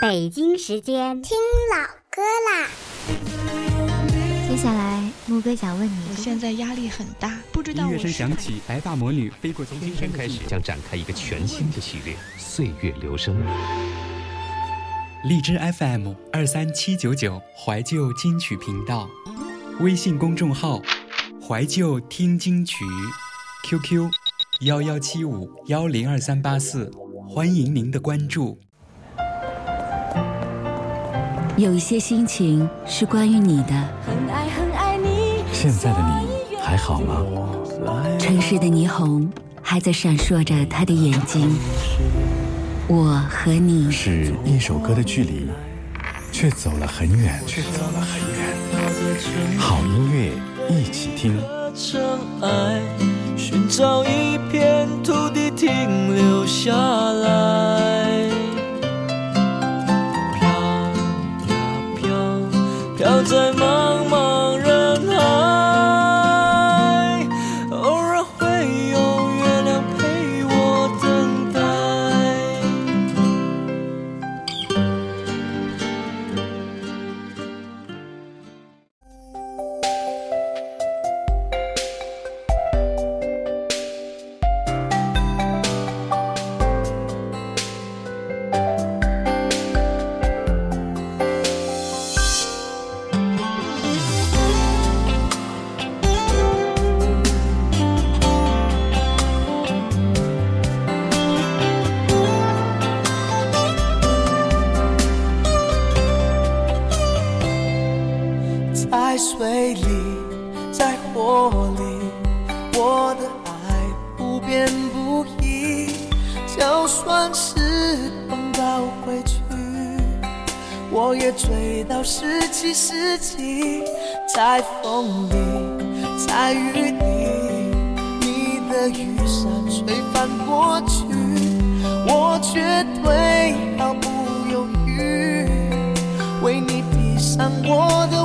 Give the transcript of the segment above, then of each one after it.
北京时间听老歌啦。接下来，木哥想问你：我现在压力很大，不知道音乐声响起，白发魔女飞过从今天开始，将展开一个全新的系列——岁月留声。荔枝 FM 二三七九九怀旧金曲频道，微信公众号怀旧听金曲，QQ 幺幺七五幺零二三八四，欢迎您的关注。有一些心情是关于你的。现在的你还好吗？城市的霓虹还在闪烁着他的眼睛。我和你是一首歌的距离，却走了很远，却走了很远。好音乐一起听。寻找一片土地就算时光倒回去，我也追到十七世纪。在风里，在雨里，你的雨伞吹翻过去，我绝对毫不犹豫，为你披上我的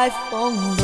在风里，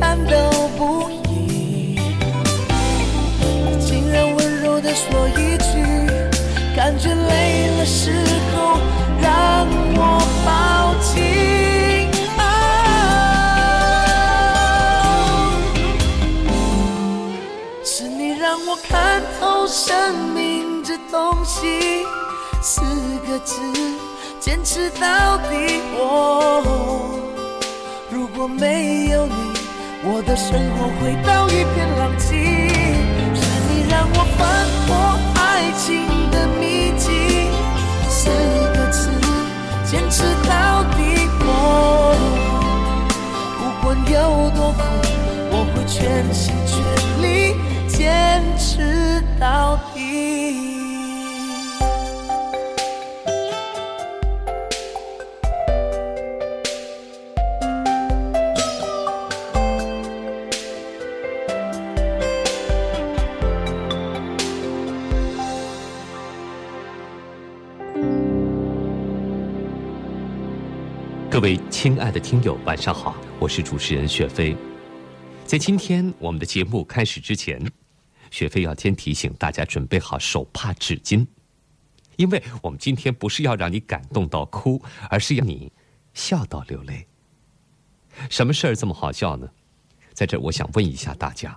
颤抖不已。竟然温柔的说一句，感觉累了时候，让我抱紧。啊、是你让我看透生命这东西，四个字，坚持到底。我如果没有你，我的生活回到一片狼藉。是你让我翻破爱情的秘籍，四个字，坚持到底。我不管有多苦，我会全心全力坚持到底。亲爱的听友，晚上好，我是主持人雪飞。在今天我们的节目开始之前，雪飞要先提醒大家准备好手帕、纸巾，因为我们今天不是要让你感动到哭，而是要你笑到流泪。什么事儿这么好笑呢？在这，我想问一下大家：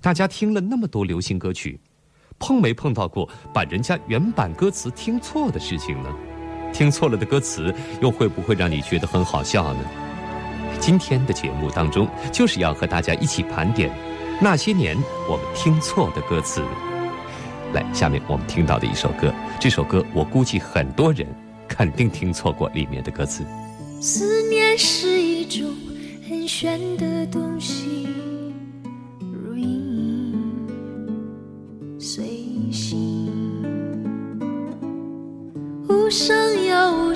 大家听了那么多流行歌曲，碰没碰到过把人家原版歌词听错的事情呢？听错了的歌词，又会不会让你觉得很好笑呢？今天的节目当中，就是要和大家一起盘点那些年我们听错的歌词。来，下面我们听到的一首歌，这首歌我估计很多人肯定听错过里面的歌词。思念是一种很玄的东西，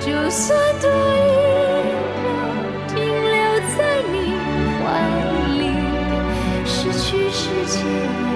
就算多一秒停留在你怀里，失去世界。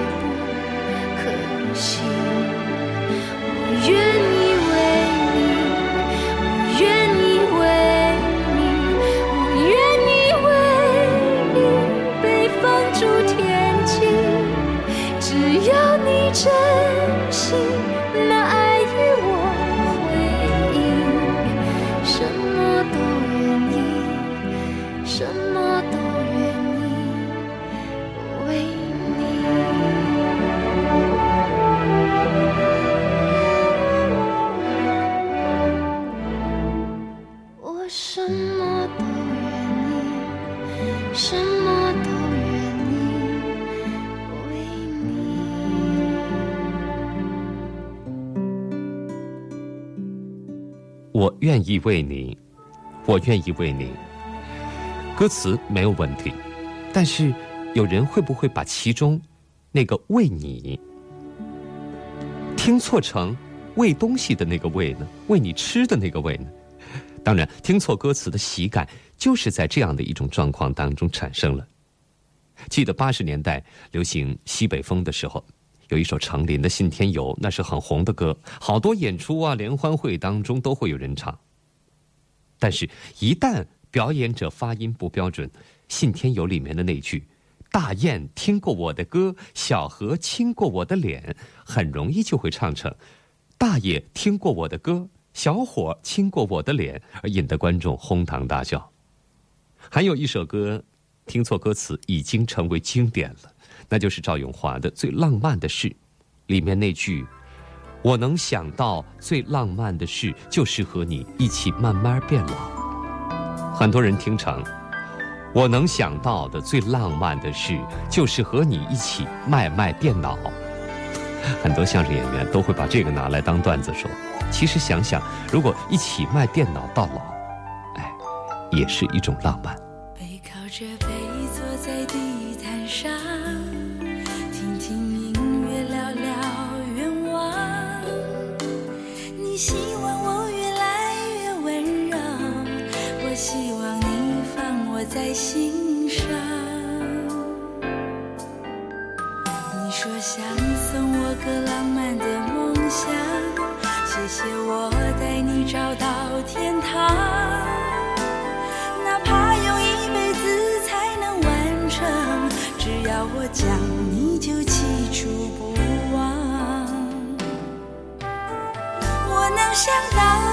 我愿意为你，我愿意为你。歌词没有问题，但是有人会不会把其中那个“为你”听错成喂东西的那个“喂”呢？喂你吃的那个“喂”呢？当然，听错歌词的喜感就是在这样的一种状况当中产生了。记得八十年代流行西北风的时候，有一首程琳的《信天游》，那是很红的歌，好多演出啊、联欢会当中都会有人唱。但是，一旦表演者发音不标准，信天游》里面的那句“大雁听过我的歌，小河亲过我的脸”，很容易就会唱成“大爷听过我的歌，小伙亲过我的脸”，而引得观众哄堂大笑。还有一首歌，听错歌词已经成为经典了，那就是赵咏华的《最浪漫的事》，里面那句。我能想到最浪漫的事，就是和你一起慢慢变老。很多人听成，我能想到的最浪漫的事，就是和你一起卖卖电脑。很多相声演员都会把这个拿来当段子说。其实想想，如果一起卖电脑到老，哎，也是一种浪漫。背靠着背想到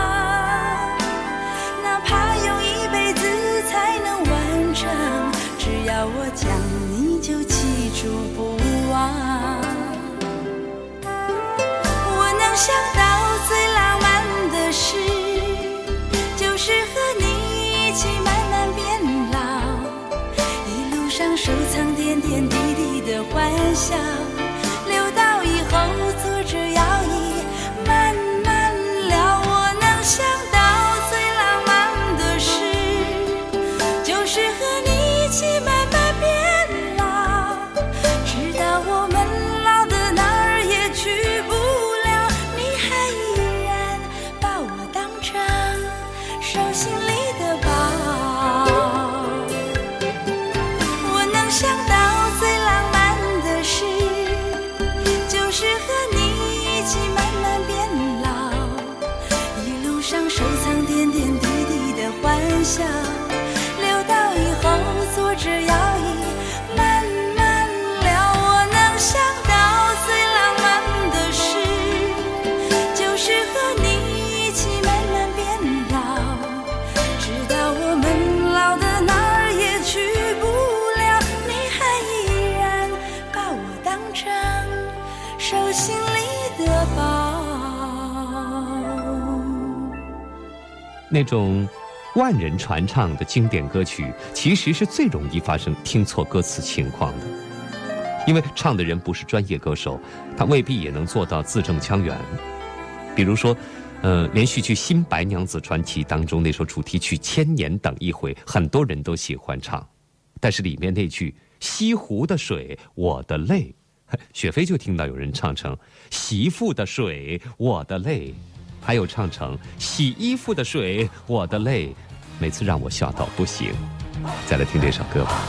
想到最浪漫的事，就是和你一起慢慢变老，一路上收藏点点滴滴的欢笑，那种万人传唱的经典歌曲，其实是最容易发生听错歌词情况的，因为唱的人不是专业歌手，他未必也能做到字正腔圆。比如说，呃，连续剧《新白娘子传奇》当中那首主题曲《千年等一回》，很多人都喜欢唱，但是里面那句“西湖的水，我的泪”，雪飞就听到有人唱成“媳妇的水，我的泪”。还有唱成洗衣服的水，我的泪，每次让我笑到不行。再来听这首歌吧。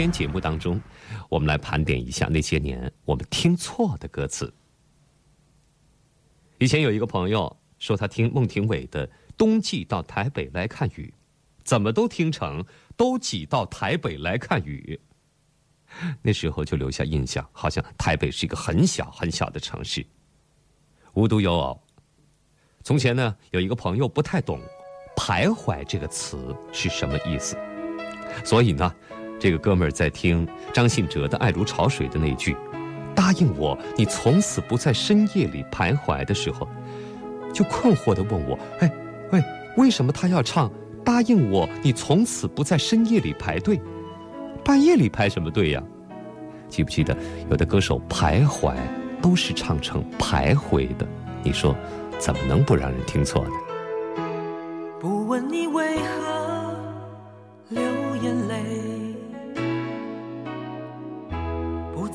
天节目当中，我们来盘点一下那些年我们听错的歌词。以前有一个朋友说他听孟庭苇的《冬季到台北来看雨》，怎么都听成“都挤到台北来看雨”。那时候就留下印象，好像台北是一个很小很小的城市。无独有偶，从前呢有一个朋友不太懂“徘徊”这个词是什么意思，所以呢。这个哥们儿在听张信哲的《爱如潮水》的那句“答应我，你从此不在深夜里徘徊”的时候，就困惑地问我：“哎，喂，为什么他要唱‘答应我，你从此不在深夜里排队’？半夜里排什么队呀？记不记得有的歌手徘徊都是唱成徘徊的？你说怎么能不让人听错呢？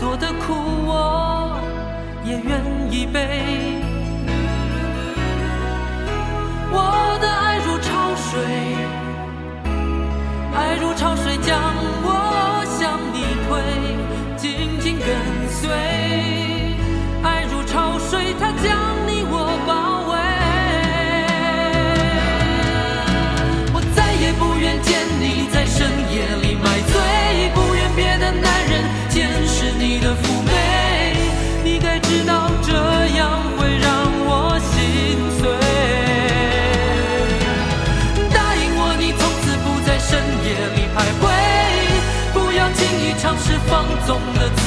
多的苦我也愿意背。放纵的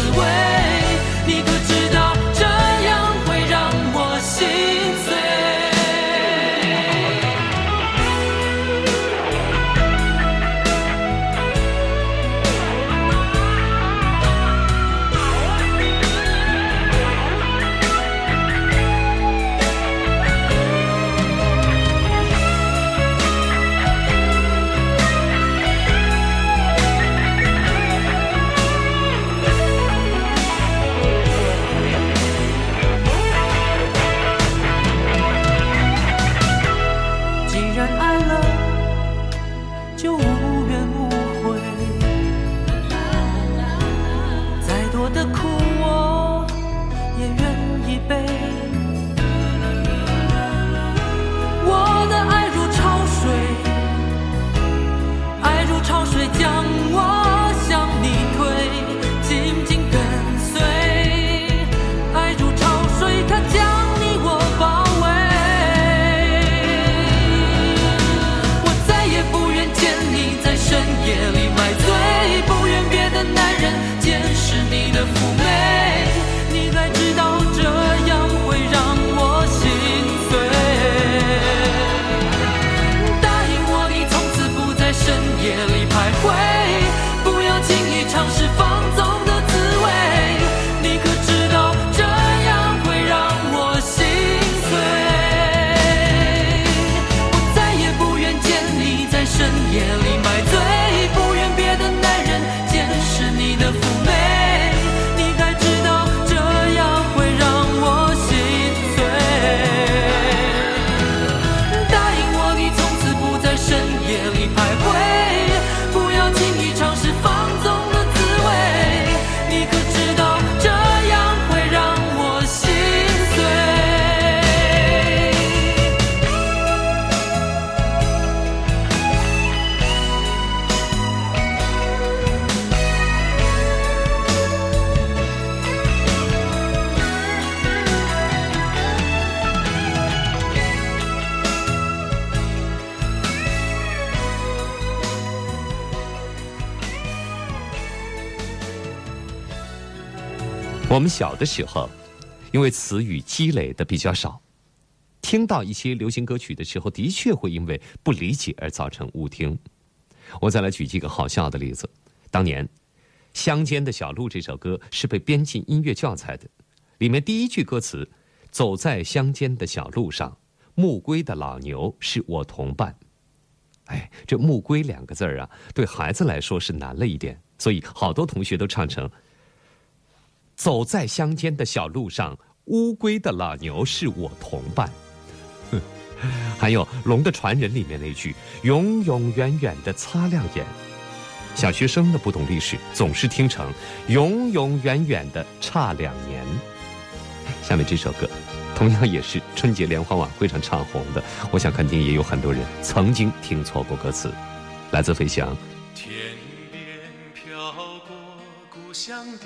我们小的时候，因为词语积累的比较少，听到一些流行歌曲的时候，的确会因为不理解而造成误听。我再来举几个好笑的例子。当年，《乡间的小路》这首歌是被编进音乐教材的，里面第一句歌词：“走在乡间的小路上，暮归的老牛是我同伴。”哎，这“暮归”两个字儿啊，对孩子来说是难了一点，所以好多同学都唱成。走在乡间的小路上，乌龟的老牛是我同伴。哼 还有《龙的传人》里面那句“永永远远的擦亮眼”，小学生的不懂历史，总是听成“永永远远的差两年”。下面这首歌，同样也是春节联欢晚会上唱红的，我想肯定也有很多人曾经听错过歌词，来自飞翔。天边飘过故乡的，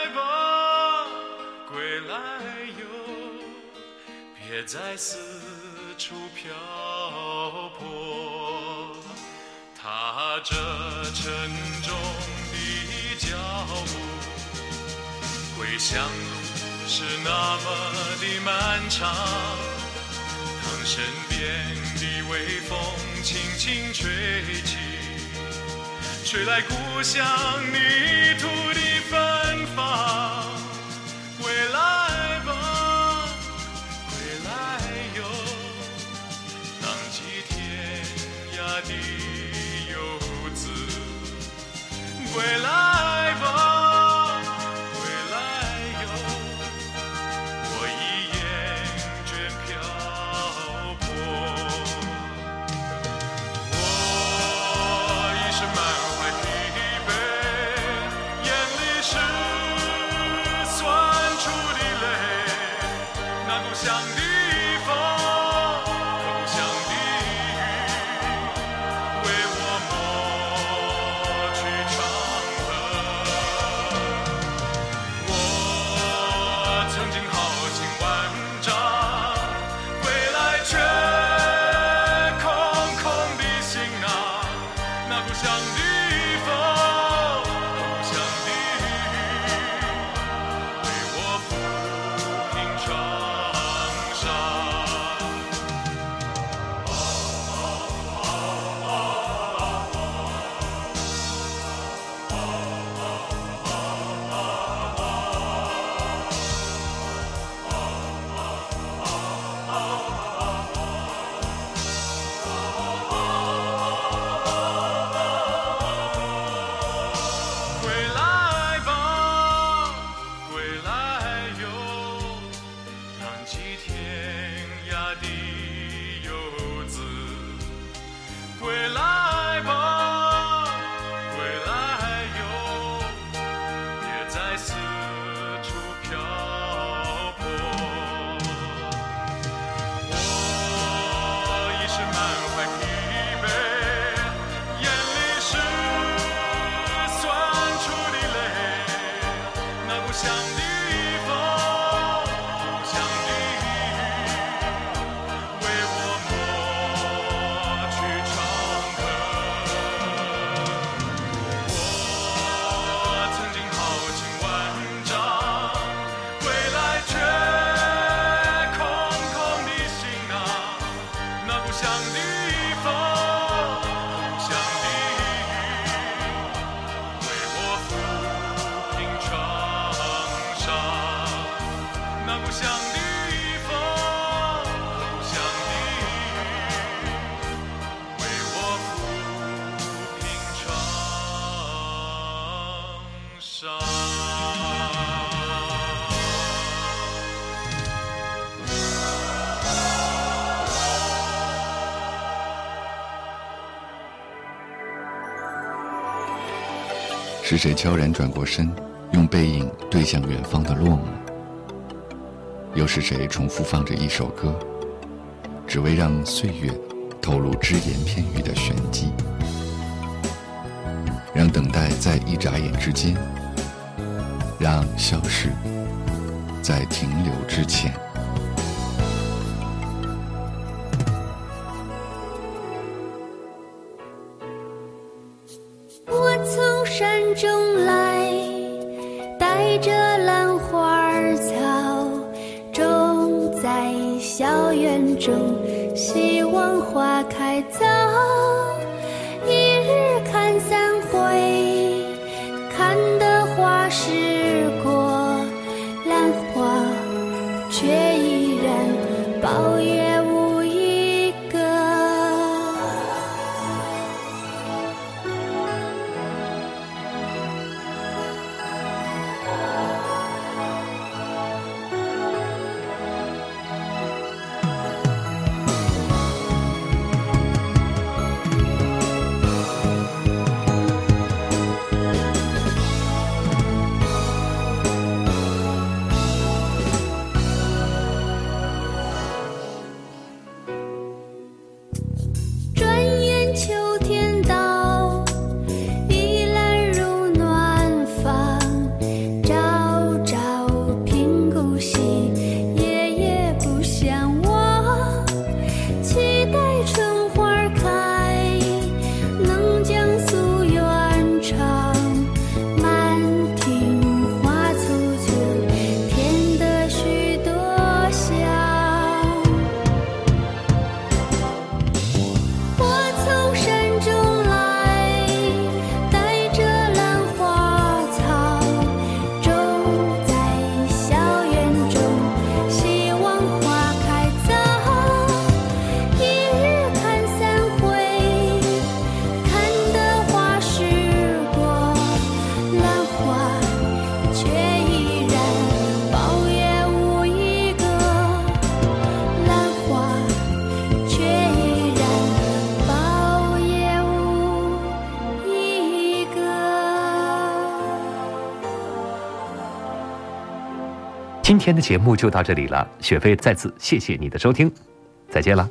别再四处漂泊。踏着沉重的脚步，归乡路是那么的漫长。当身边的微风轻轻吹起，吹来故乡泥土的芬芳。归来的游子。归来是谁悄然转过身，用背影对向远方的落寞？又是谁重复放着一首歌，只为让岁月透露只言片语的玄机，让等待在一眨眼之间，让消逝在停留之前。今天的节目就到这里了，雪飞再次谢谢你的收听，再见了。